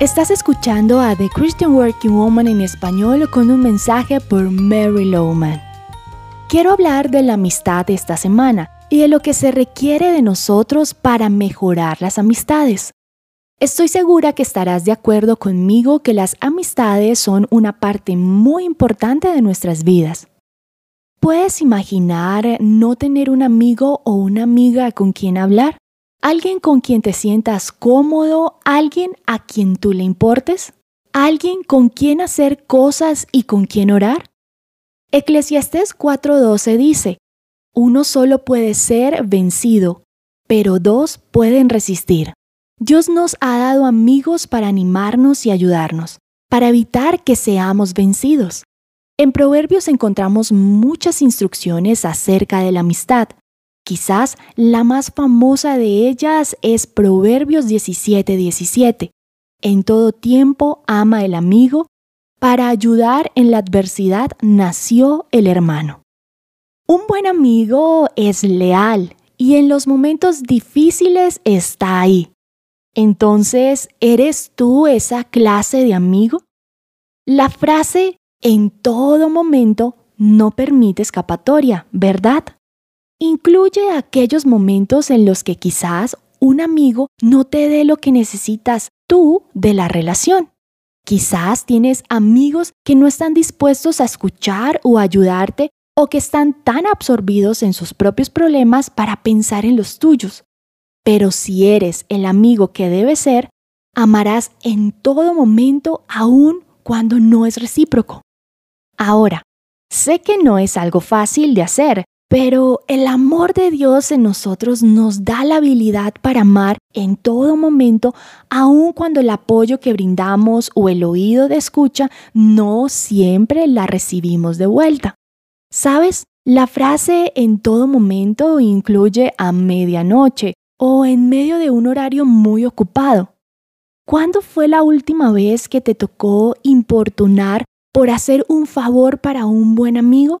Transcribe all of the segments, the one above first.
Estás escuchando a The Christian Working Woman en español con un mensaje por Mary Lowman. Quiero hablar de la amistad esta semana y de lo que se requiere de nosotros para mejorar las amistades. Estoy segura que estarás de acuerdo conmigo que las amistades son una parte muy importante de nuestras vidas. ¿Puedes imaginar no tener un amigo o una amiga con quien hablar? ¿Alguien con quien te sientas cómodo? ¿Alguien a quien tú le importes? ¿Alguien con quien hacer cosas y con quien orar? Eclesiastés 4:12 dice, uno solo puede ser vencido, pero dos pueden resistir. Dios nos ha dado amigos para animarnos y ayudarnos, para evitar que seamos vencidos. En Proverbios encontramos muchas instrucciones acerca de la amistad. Quizás la más famosa de ellas es Proverbios 17:17. En todo tiempo ama el amigo, para ayudar en la adversidad nació el hermano. Un buen amigo es leal y en los momentos difíciles está ahí. Entonces, ¿eres tú esa clase de amigo? La frase en todo momento no permite escapatoria, ¿verdad? Incluye aquellos momentos en los que quizás un amigo no te dé lo que necesitas tú de la relación. Quizás tienes amigos que no están dispuestos a escuchar o ayudarte o que están tan absorbidos en sus propios problemas para pensar en los tuyos. Pero si eres el amigo que debes ser, amarás en todo momento aun cuando no es recíproco. Ahora, sé que no es algo fácil de hacer, pero el amor de Dios en nosotros nos da la habilidad para amar en todo momento, aun cuando el apoyo que brindamos o el oído de escucha no siempre la recibimos de vuelta. ¿Sabes? La frase en todo momento incluye a medianoche o en medio de un horario muy ocupado. ¿Cuándo fue la última vez que te tocó importunar por hacer un favor para un buen amigo?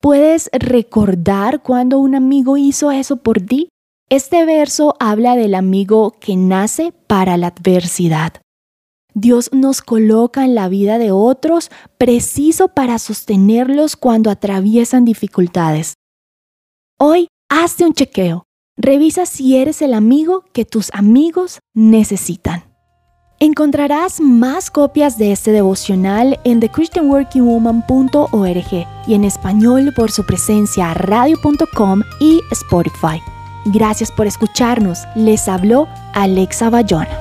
¿Puedes recordar cuando un amigo hizo eso por ti? Este verso habla del amigo que nace para la adversidad. Dios nos coloca en la vida de otros preciso para sostenerlos cuando atraviesan dificultades. Hoy, hazte un chequeo. Revisa si eres el amigo que tus amigos necesitan. Encontrarás más copias de este devocional en thechristianworkingwoman.org y en español por su presencia radio.com y Spotify. Gracias por escucharnos. Les habló Alexa Bayona.